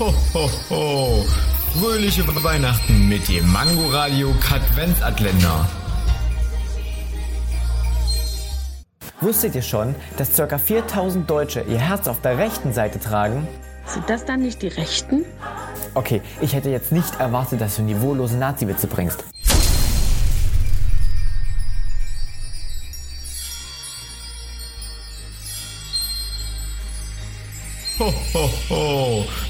Ho, ho, ho. Fröhliche Weihnachten mit dem Mangoradio Katwenzatländer. Wusstet ihr schon, dass ca. 4000 Deutsche ihr Herz auf der rechten Seite tragen? Sind das dann nicht die Rechten? Okay, ich hätte jetzt nicht erwartet, dass du niveaulose Nazi-Witze bringst. Ho, ho, ho.